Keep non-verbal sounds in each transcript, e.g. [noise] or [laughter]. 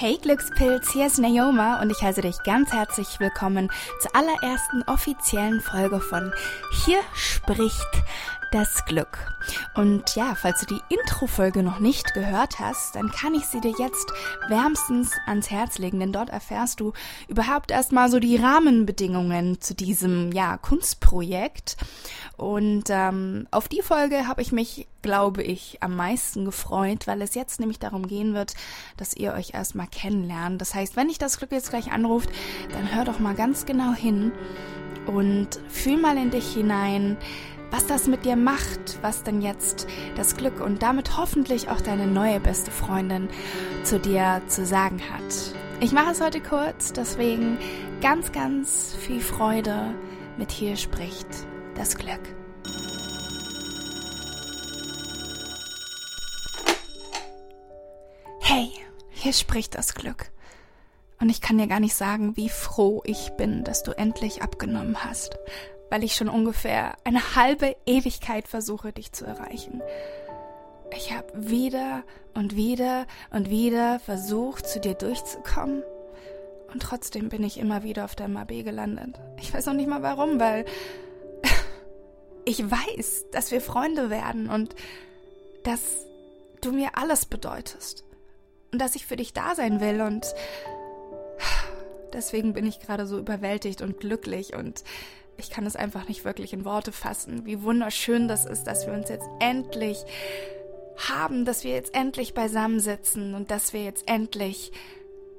Hey Glückspilz, hier ist Naoma und ich heiße dich ganz herzlich willkommen zur allerersten offiziellen Folge von Hier spricht das Glück. Und ja, falls du die Intro-Folge noch nicht gehört hast, dann kann ich sie dir jetzt wärmstens ans Herz legen, denn dort erfährst du überhaupt erstmal so die Rahmenbedingungen zu diesem, ja, Kunstprojekt. Und ähm, auf die Folge habe ich mich, glaube ich, am meisten gefreut, weil es jetzt nämlich darum gehen wird, dass ihr euch erstmal kennenlernt. Das heißt, wenn ich das Glück jetzt gleich anruft, dann hör doch mal ganz genau hin und fühl mal in dich hinein, was das mit dir macht, was denn jetzt das Glück und damit hoffentlich auch deine neue beste Freundin zu dir zu sagen hat. Ich mache es heute kurz, deswegen ganz, ganz viel Freude mit hier spricht das Glück. Hey, hier spricht das Glück. Und ich kann dir gar nicht sagen, wie froh ich bin, dass du endlich abgenommen hast weil ich schon ungefähr eine halbe Ewigkeit versuche, dich zu erreichen. Ich habe wieder und wieder und wieder versucht, zu dir durchzukommen. Und trotzdem bin ich immer wieder auf der MAB gelandet. Ich weiß auch nicht mal warum, weil [laughs] ich weiß, dass wir Freunde werden und dass du mir alles bedeutest. Und dass ich für dich da sein will und [sighs] deswegen bin ich gerade so überwältigt und glücklich und ich kann es einfach nicht wirklich in Worte fassen, wie wunderschön das ist, dass wir uns jetzt endlich haben, dass wir jetzt endlich beisammensitzen und dass wir jetzt endlich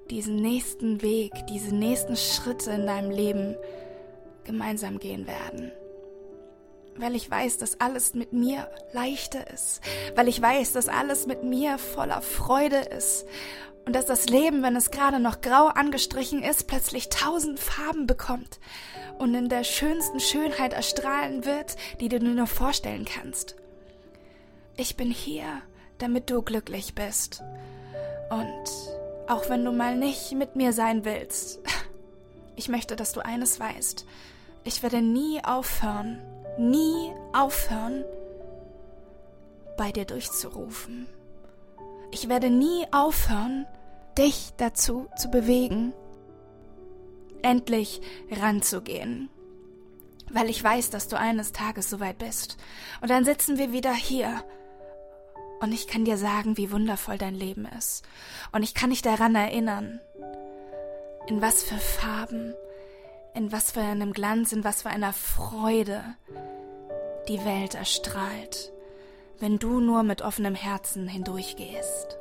diesen nächsten Weg, diese nächsten Schritte in deinem Leben gemeinsam gehen werden. Weil ich weiß, dass alles mit mir leichter ist, weil ich weiß, dass alles mit mir voller Freude ist und dass das Leben, wenn es gerade noch grau angestrichen ist, plötzlich tausend Farben bekommt und in der schönsten Schönheit erstrahlen wird, die du dir nur vorstellen kannst. Ich bin hier, damit du glücklich bist. Und auch wenn du mal nicht mit mir sein willst, [laughs] ich möchte, dass du eines weißt. Ich werde nie aufhören, nie aufhören, bei dir durchzurufen. Ich werde nie aufhören, dich dazu zu bewegen, endlich ranzugehen. Weil ich weiß, dass du eines Tages soweit bist. Und dann sitzen wir wieder hier. Und ich kann dir sagen, wie wundervoll dein Leben ist. Und ich kann dich daran erinnern, in was für Farben, in was für einem Glanz, in was für einer Freude die Welt erstrahlt, wenn du nur mit offenem Herzen hindurchgehst.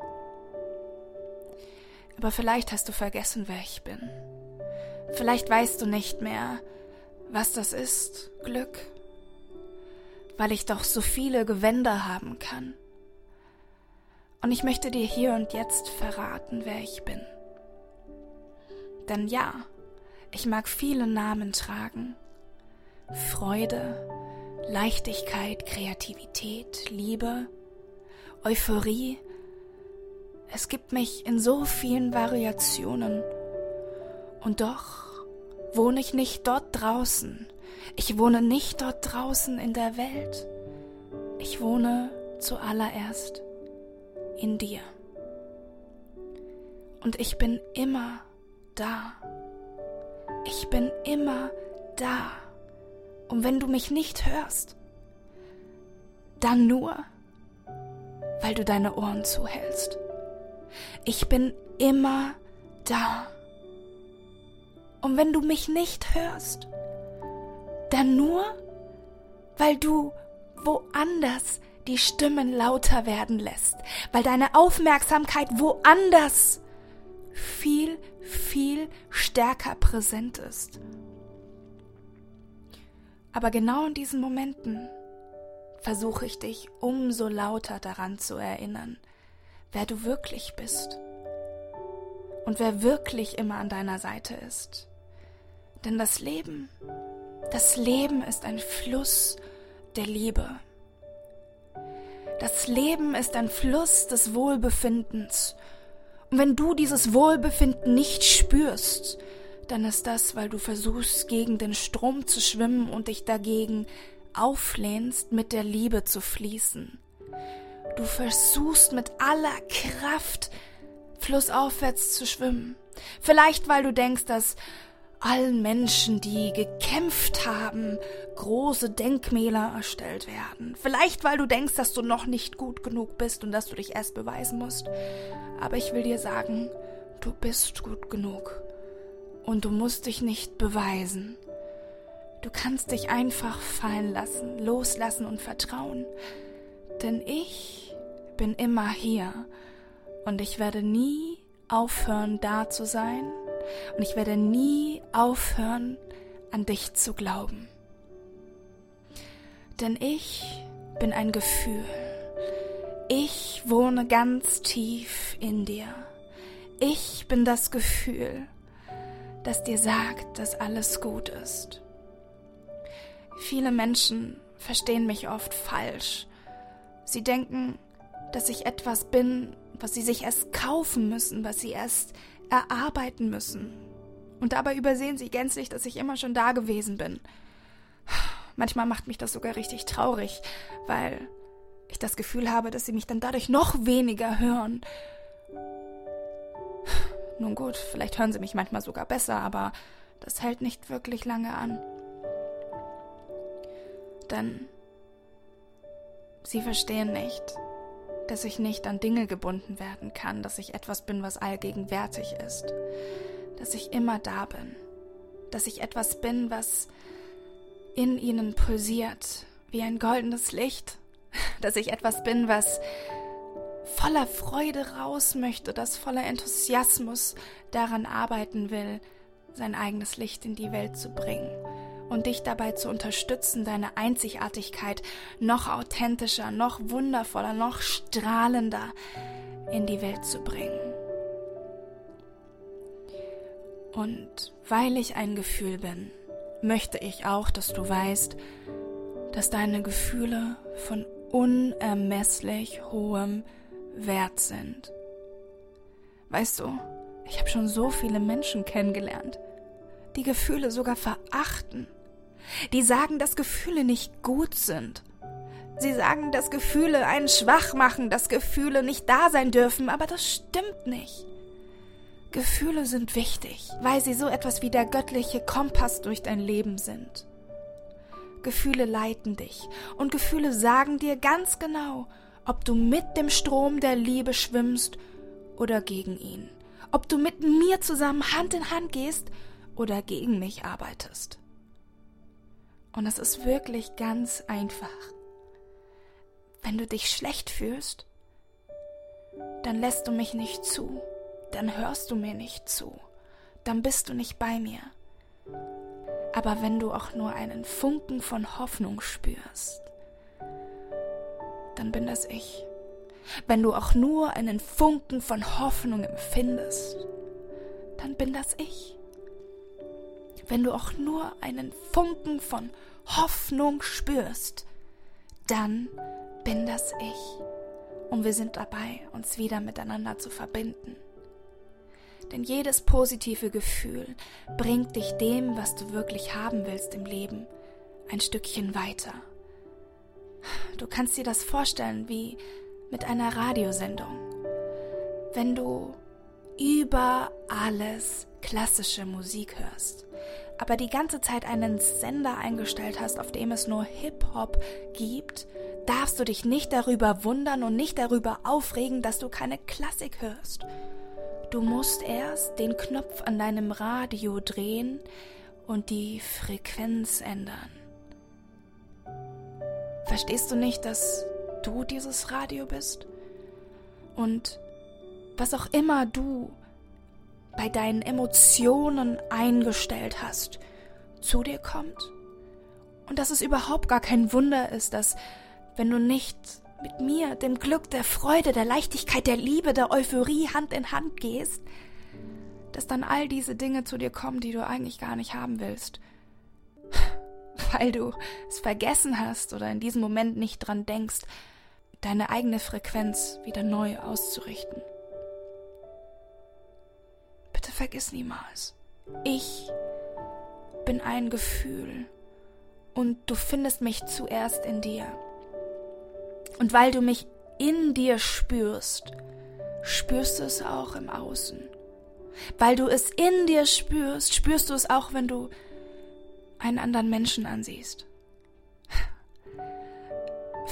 Aber vielleicht hast du vergessen, wer ich bin. Vielleicht weißt du nicht mehr, was das ist, Glück, weil ich doch so viele Gewänder haben kann. Und ich möchte dir hier und jetzt verraten, wer ich bin. Denn ja, ich mag viele Namen tragen. Freude, Leichtigkeit, Kreativität, Liebe, Euphorie. Es gibt mich in so vielen Variationen und doch wohne ich nicht dort draußen. Ich wohne nicht dort draußen in der Welt. Ich wohne zuallererst in dir. Und ich bin immer da. Ich bin immer da. Und wenn du mich nicht hörst, dann nur, weil du deine Ohren zuhältst. Ich bin immer da. Und wenn du mich nicht hörst, dann nur, weil du woanders die Stimmen lauter werden lässt, weil deine Aufmerksamkeit woanders viel, viel stärker präsent ist. Aber genau in diesen Momenten versuche ich dich umso lauter daran zu erinnern, wer du wirklich bist und wer wirklich immer an deiner Seite ist. Denn das Leben, Das Leben ist ein Fluss der Liebe. Das Leben ist ein Fluss des Wohlbefindens. Und wenn du dieses Wohlbefinden nicht spürst, dann ist das, weil du versuchst, gegen den Strom zu schwimmen und dich dagegen auflehnst, mit der Liebe zu fließen. Du versuchst mit aller Kraft flussaufwärts zu schwimmen. Vielleicht, weil du denkst, dass allen Menschen, die gekämpft haben, große Denkmäler erstellt werden. Vielleicht, weil du denkst, dass du noch nicht gut genug bist und dass du dich erst beweisen musst. Aber ich will dir sagen, du bist gut genug. Und du musst dich nicht beweisen. Du kannst dich einfach fallen lassen, loslassen und vertrauen. Denn ich bin immer hier und ich werde nie aufhören, da zu sein und ich werde nie aufhören, an dich zu glauben. Denn ich bin ein Gefühl. Ich wohne ganz tief in dir. Ich bin das Gefühl, das dir sagt, dass alles gut ist. Viele Menschen verstehen mich oft falsch. Sie denken, dass ich etwas bin, was sie sich erst kaufen müssen, was sie erst erarbeiten müssen. Und dabei übersehen sie gänzlich, dass ich immer schon da gewesen bin. Manchmal macht mich das sogar richtig traurig, weil ich das Gefühl habe, dass sie mich dann dadurch noch weniger hören. Nun gut, vielleicht hören sie mich manchmal sogar besser, aber das hält nicht wirklich lange an. Denn sie verstehen nicht, dass ich nicht an Dinge gebunden werden kann, dass ich etwas bin, was allgegenwärtig ist, dass ich immer da bin, dass ich etwas bin, was in ihnen pulsiert, wie ein goldenes Licht, [laughs] dass ich etwas bin, was voller Freude raus möchte, das voller Enthusiasmus daran arbeiten will, sein eigenes Licht in die Welt zu bringen und dich dabei zu unterstützen, deine Einzigartigkeit noch authentischer, noch wundervoller, noch strahlender in die Welt zu bringen. Und weil ich ein Gefühl bin, möchte ich auch, dass du weißt, dass deine Gefühle von unermesslich hohem Wert sind. Weißt du, ich habe schon so viele Menschen kennengelernt, die Gefühle sogar verachten die sagen, dass Gefühle nicht gut sind. Sie sagen, dass Gefühle einen schwach machen, dass Gefühle nicht da sein dürfen, aber das stimmt nicht. Gefühle sind wichtig, weil sie so etwas wie der göttliche Kompass durch dein Leben sind. Gefühle leiten dich und Gefühle sagen dir ganz genau, ob du mit dem Strom der Liebe schwimmst oder gegen ihn, ob du mit mir zusammen Hand in Hand gehst oder gegen mich arbeitest. Und es ist wirklich ganz einfach. Wenn du dich schlecht fühlst, dann lässt du mich nicht zu, dann hörst du mir nicht zu, dann bist du nicht bei mir. Aber wenn du auch nur einen Funken von Hoffnung spürst, dann bin das ich. Wenn du auch nur einen Funken von Hoffnung empfindest, dann bin das ich wenn du auch nur einen Funken von Hoffnung spürst, dann bin das ich. Und wir sind dabei, uns wieder miteinander zu verbinden. Denn jedes positive Gefühl bringt dich dem, was du wirklich haben willst im Leben, ein Stückchen weiter. Du kannst dir das vorstellen wie mit einer Radiosendung. Wenn du über alles klassische Musik hörst, aber die ganze Zeit einen Sender eingestellt hast, auf dem es nur Hip-Hop gibt, darfst du dich nicht darüber wundern und nicht darüber aufregen, dass du keine Klassik hörst. Du musst erst den Knopf an deinem Radio drehen und die Frequenz ändern. Verstehst du nicht, dass du dieses Radio bist? Und was auch immer du bei deinen Emotionen eingestellt hast, zu dir kommt? Und dass es überhaupt gar kein Wunder ist, dass wenn du nicht mit mir, dem Glück, der Freude, der Leichtigkeit, der Liebe, der Euphorie Hand in Hand gehst, dass dann all diese Dinge zu dir kommen, die du eigentlich gar nicht haben willst. [laughs] weil du es vergessen hast oder in diesem Moment nicht dran denkst, deine eigene Frequenz wieder neu auszurichten. Vergiss niemals, ich bin ein Gefühl und du findest mich zuerst in dir. Und weil du mich in dir spürst, spürst du es auch im Außen. Weil du es in dir spürst, spürst du es auch, wenn du einen anderen Menschen ansiehst.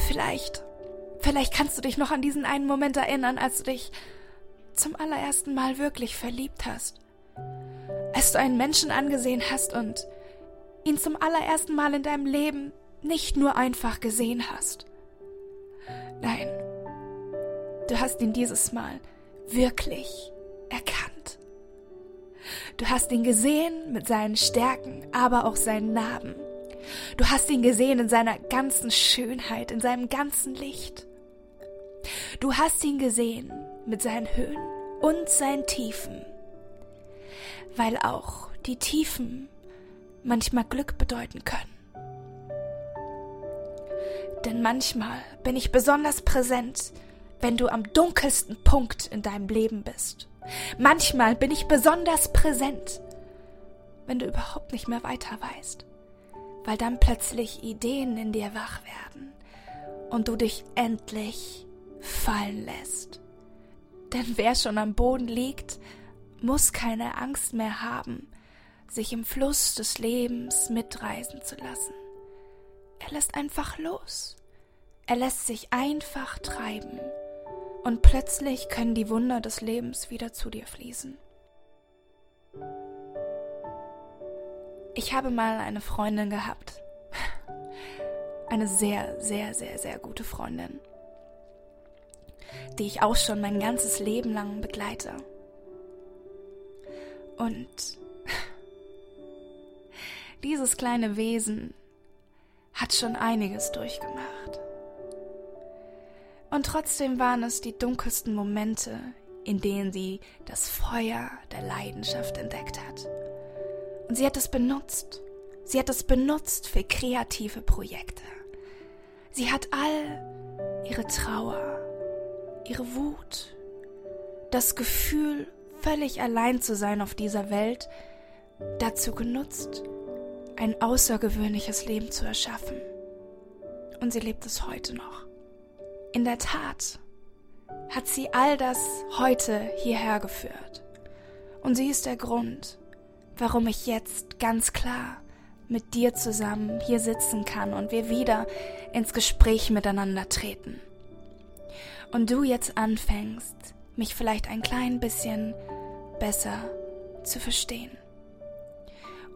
Vielleicht, vielleicht kannst du dich noch an diesen einen Moment erinnern, als du dich zum allerersten Mal wirklich verliebt hast. Als du einen Menschen angesehen hast und ihn zum allerersten Mal in deinem Leben nicht nur einfach gesehen hast. Nein, du hast ihn dieses Mal wirklich erkannt. Du hast ihn gesehen mit seinen Stärken, aber auch seinen Narben. Du hast ihn gesehen in seiner ganzen Schönheit, in seinem ganzen Licht. Du hast ihn gesehen mit seinen Höhen und seinen Tiefen, weil auch die Tiefen manchmal Glück bedeuten können. Denn manchmal bin ich besonders präsent, wenn du am dunkelsten Punkt in deinem Leben bist. Manchmal bin ich besonders präsent, wenn du überhaupt nicht mehr weiter weißt, weil dann plötzlich Ideen in dir wach werden und du dich endlich fallen lässt. Denn wer schon am Boden liegt, muss keine Angst mehr haben, sich im Fluss des Lebens mitreisen zu lassen. Er lässt einfach los. Er lässt sich einfach treiben und plötzlich können die Wunder des Lebens wieder zu dir fließen. Ich habe mal eine Freundin gehabt. [laughs] Eine sehr, sehr, sehr, sehr gute Freundin, die ich auch schon mein ganzes Leben lang begleite. Und [laughs] dieses kleine Wesen hat schon einiges durchgemacht. Und trotzdem waren es die dunkelsten Momente, in denen sie das Feuer der Leidenschaft entdeckt hat. Und sie hat es benutzt. Sie hat es benutzt für kreative Projekte. Sie hat all ihre Trauer, ihre Wut, das Gefühl, völlig allein zu sein auf dieser Welt, dazu genutzt, ein außergewöhnliches Leben zu erschaffen. Und sie lebt es heute noch. In der Tat hat sie all das heute hierher geführt. Und sie ist der Grund, warum ich jetzt ganz klar mit dir zusammen hier sitzen kann und wir wieder ins Gespräch miteinander treten. Und du jetzt anfängst, mich vielleicht ein klein bisschen besser zu verstehen.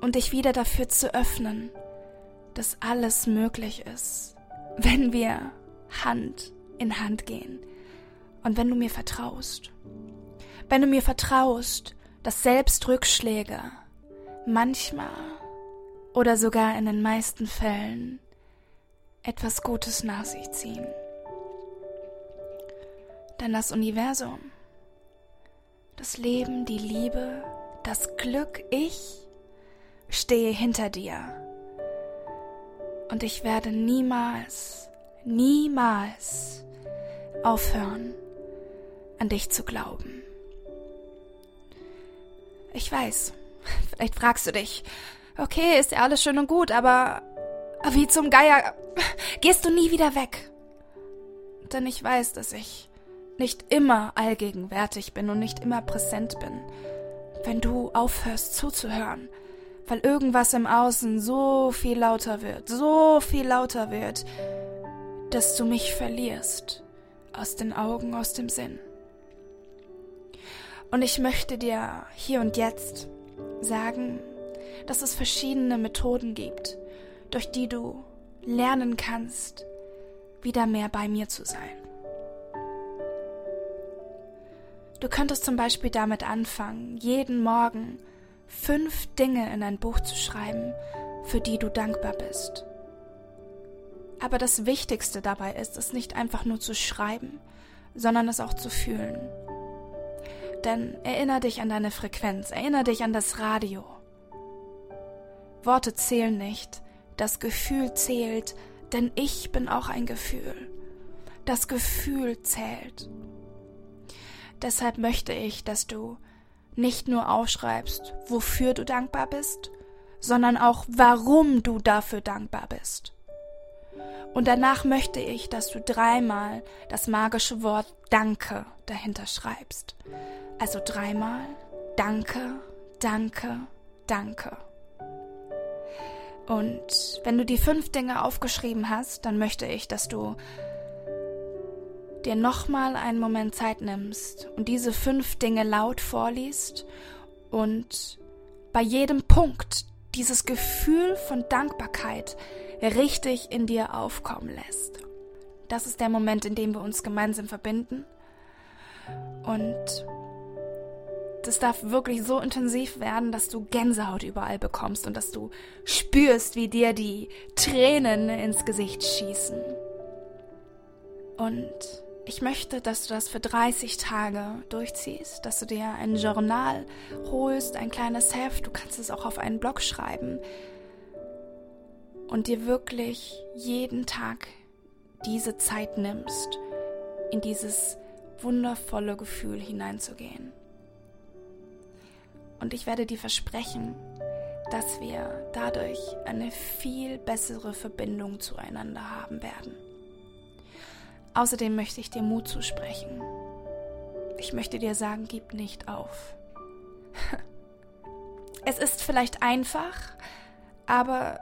Und dich wieder dafür zu öffnen, dass alles möglich ist, wenn wir Hand in Hand gehen. Und wenn du mir vertraust, wenn du mir vertraust, dass selbst Rückschläge manchmal oder sogar in den meisten Fällen etwas Gutes nach sich ziehen. Denn das Universum, das Leben, die Liebe, das Glück, ich stehe hinter dir. Und ich werde niemals, niemals aufhören, an dich zu glauben. Ich weiß, [laughs] vielleicht fragst du dich, okay, ist ja alles schön und gut, aber wie zum Geier [laughs] gehst du nie wieder weg? Denn ich weiß, dass ich nicht immer allgegenwärtig bin und nicht immer präsent bin, wenn du aufhörst zuzuhören, weil irgendwas im Außen so viel lauter wird, so viel lauter wird, dass du mich verlierst aus den Augen, aus dem Sinn. Und ich möchte dir hier und jetzt sagen, dass es verschiedene Methoden gibt, durch die du lernen kannst, wieder mehr bei mir zu sein. Du könntest zum Beispiel damit anfangen, jeden Morgen fünf Dinge in ein Buch zu schreiben, für die du dankbar bist. Aber das Wichtigste dabei ist, es nicht einfach nur zu schreiben, sondern es auch zu fühlen. Denn erinnere dich an deine Frequenz, erinnere dich an das Radio. Worte zählen nicht, das Gefühl zählt, denn ich bin auch ein Gefühl. Das Gefühl zählt. Deshalb möchte ich, dass du nicht nur aufschreibst, wofür du dankbar bist, sondern auch, warum du dafür dankbar bist. Und danach möchte ich, dass du dreimal das magische Wort Danke dahinter schreibst. Also dreimal Danke, Danke, Danke. Und wenn du die fünf Dinge aufgeschrieben hast, dann möchte ich, dass du dir nochmal einen Moment Zeit nimmst und diese fünf Dinge laut vorliest und bei jedem Punkt dieses Gefühl von Dankbarkeit richtig in dir aufkommen lässt. Das ist der Moment, in dem wir uns gemeinsam verbinden. Und das darf wirklich so intensiv werden, dass du Gänsehaut überall bekommst und dass du spürst, wie dir die Tränen ins Gesicht schießen. Und ich möchte, dass du das für 30 Tage durchziehst, dass du dir ein Journal holst, ein kleines Heft, du kannst es auch auf einen Blog schreiben und dir wirklich jeden Tag diese Zeit nimmst, in dieses wundervolle Gefühl hineinzugehen. Und ich werde dir versprechen, dass wir dadurch eine viel bessere Verbindung zueinander haben werden. Außerdem möchte ich dir Mut zusprechen. Ich möchte dir sagen, gib nicht auf. [laughs] Es ist vielleicht einfach, aber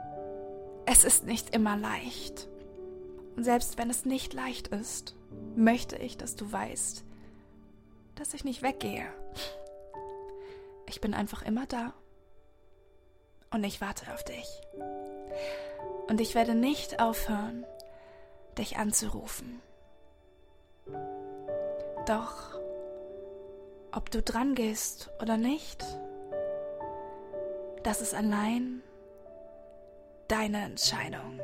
es ist nicht immer leicht. Und selbst wenn es nicht leicht ist, möchte ich, dass du weißt, dass ich nicht weggehe. Ich bin einfach immer da. Und ich warte auf dich. Und ich werde nicht aufhören, dich anzurufen. Doch, ob du dran gehst oder nicht, das ist allein deine Entscheidung.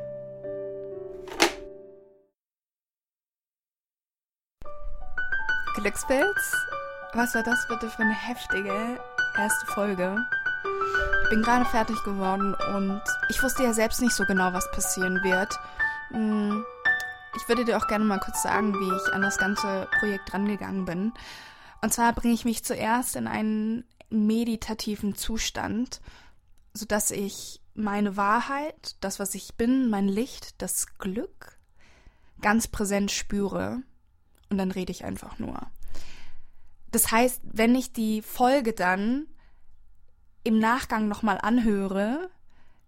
Glückspilz? Was war das bitte für eine heftige erste Folge? Ich bin gerade fertig geworden und ich wusste ja selbst nicht so genau, was passieren wird. Hm ich würde dir auch gerne mal kurz sagen, wie ich an das ganze Projekt rangegangen bin. Und zwar bringe ich mich zuerst in einen meditativen Zustand, sodass ich meine Wahrheit, das, was ich bin, mein Licht, das Glück ganz präsent spüre. Und dann rede ich einfach nur. Das heißt, wenn ich die Folge dann im Nachgang nochmal anhöre,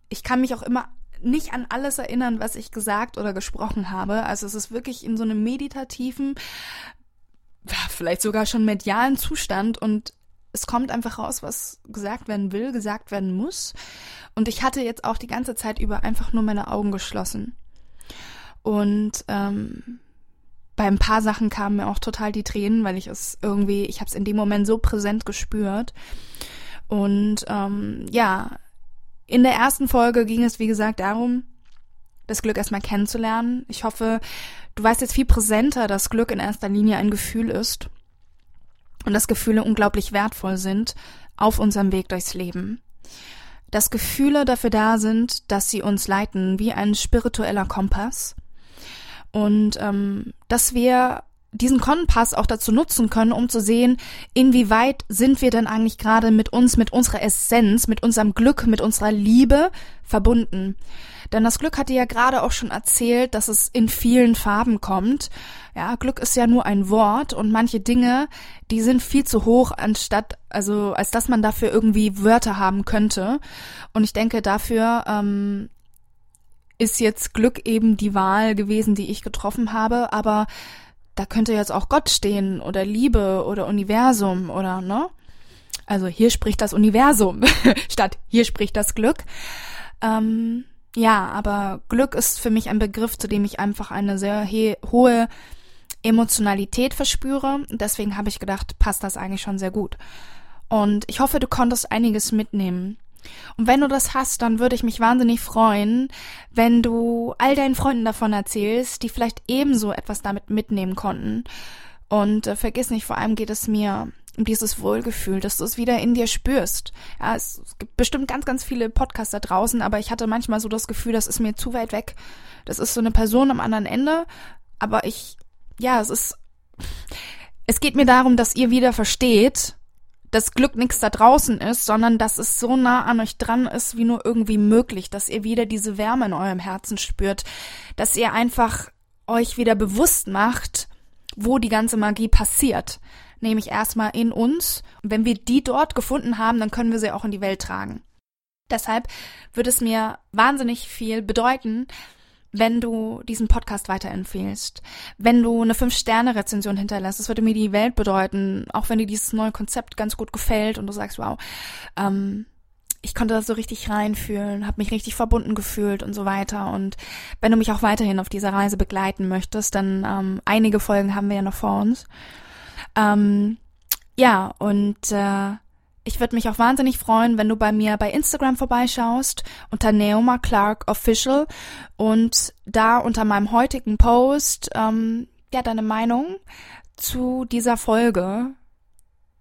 ich kann mich auch immer nicht an alles erinnern, was ich gesagt oder gesprochen habe. Also es ist wirklich in so einem meditativen, vielleicht sogar schon medialen Zustand und es kommt einfach raus, was gesagt werden will, gesagt werden muss. Und ich hatte jetzt auch die ganze Zeit über einfach nur meine Augen geschlossen. Und ähm, bei ein paar Sachen kamen mir auch total die Tränen, weil ich es irgendwie, ich habe es in dem Moment so präsent gespürt. Und ähm, ja, in der ersten Folge ging es, wie gesagt, darum, das Glück erstmal kennenzulernen. Ich hoffe, du weißt jetzt viel präsenter, dass Glück in erster Linie ein Gefühl ist und dass Gefühle unglaublich wertvoll sind auf unserem Weg durchs Leben. Dass Gefühle dafür da sind, dass sie uns leiten wie ein spiritueller Kompass und ähm, dass wir diesen Kompass auch dazu nutzen können, um zu sehen, inwieweit sind wir denn eigentlich gerade mit uns, mit unserer Essenz, mit unserem Glück, mit unserer Liebe verbunden. Denn das Glück hat dir ja gerade auch schon erzählt, dass es in vielen Farben kommt. Ja, Glück ist ja nur ein Wort und manche Dinge, die sind viel zu hoch, anstatt, also als dass man dafür irgendwie Wörter haben könnte. Und ich denke, dafür ähm, ist jetzt Glück eben die Wahl gewesen, die ich getroffen habe. Aber da könnte jetzt auch Gott stehen oder Liebe oder Universum oder, ne? Also hier spricht das Universum [laughs] statt hier spricht das Glück. Ähm, ja, aber Glück ist für mich ein Begriff, zu dem ich einfach eine sehr hohe Emotionalität verspüre. Deswegen habe ich gedacht, passt das eigentlich schon sehr gut. Und ich hoffe, du konntest einiges mitnehmen. Und wenn du das hast, dann würde ich mich wahnsinnig freuen, wenn du all deinen Freunden davon erzählst, die vielleicht ebenso etwas damit mitnehmen konnten. Und äh, vergiss nicht, vor allem geht es mir um dieses Wohlgefühl, dass du es wieder in dir spürst. Ja, es, gibt bestimmt ganz, ganz viele Podcasts da draußen, aber ich hatte manchmal so das Gefühl, das ist mir zu weit weg. Das ist so eine Person am anderen Ende, aber ich, ja, es ist, es geht mir darum, dass ihr wieder versteht, dass Glück nichts da draußen ist, sondern dass es so nah an euch dran ist, wie nur irgendwie möglich, dass ihr wieder diese Wärme in eurem Herzen spürt, dass ihr einfach euch wieder bewusst macht, wo die ganze Magie passiert. Nämlich erstmal in uns. Und wenn wir die dort gefunden haben, dann können wir sie auch in die Welt tragen. Deshalb würde es mir wahnsinnig viel bedeuten, wenn du diesen Podcast weiterempfehlst, wenn du eine Fünf-Sterne-Rezension hinterlässt. Das würde mir die Welt bedeuten, auch wenn dir dieses neue Konzept ganz gut gefällt und du sagst, wow, ähm, ich konnte da so richtig reinfühlen, habe mich richtig verbunden gefühlt und so weiter. Und wenn du mich auch weiterhin auf dieser Reise begleiten möchtest, dann ähm, einige Folgen haben wir ja noch vor uns. Ähm, ja, und äh, ich würde mich auch wahnsinnig freuen, wenn du bei mir bei Instagram vorbeischaust unter Naoma Clark Official und da unter meinem heutigen Post ähm, ja deine Meinung zu dieser Folge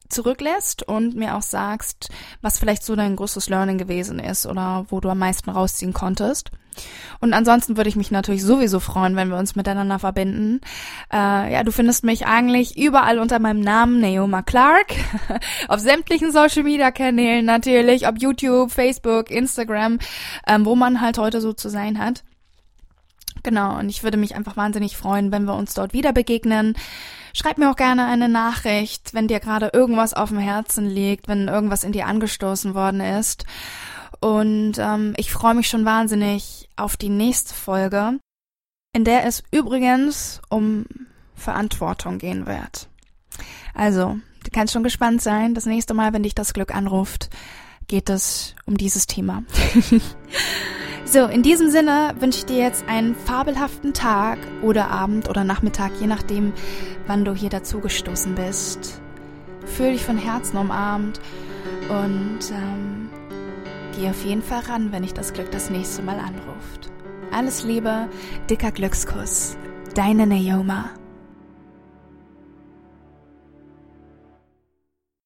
zurücklässt und mir auch sagst, was vielleicht so dein größtes Learning gewesen ist oder wo du am meisten rausziehen konntest. Und ansonsten würde ich mich natürlich sowieso freuen, wenn wir uns miteinander verbinden. Äh, ja, du findest mich eigentlich überall unter meinem Namen Naoma Clark. [laughs] Auf sämtlichen Social Media Kanälen natürlich, ob YouTube, Facebook, Instagram, ähm, wo man halt heute so zu sein hat. Genau, und ich würde mich einfach wahnsinnig freuen, wenn wir uns dort wieder begegnen. Schreib mir auch gerne eine Nachricht, wenn dir gerade irgendwas auf dem Herzen liegt, wenn irgendwas in dir angestoßen worden ist. Und ähm, ich freue mich schon wahnsinnig auf die nächste Folge, in der es übrigens um Verantwortung gehen wird. Also, du kannst schon gespannt sein. Das nächste Mal, wenn dich das Glück anruft, geht es um dieses Thema. [laughs] so, in diesem Sinne wünsche ich dir jetzt einen fabelhaften Tag oder Abend oder Nachmittag, je nachdem, wann du hier dazugestoßen bist. Fühl dich von Herzen umarmt und ähm, Geh auf jeden Fall ran, wenn dich das Glück das nächste Mal anruft. Alles Liebe, dicker Glückskuss. Deine Naoma.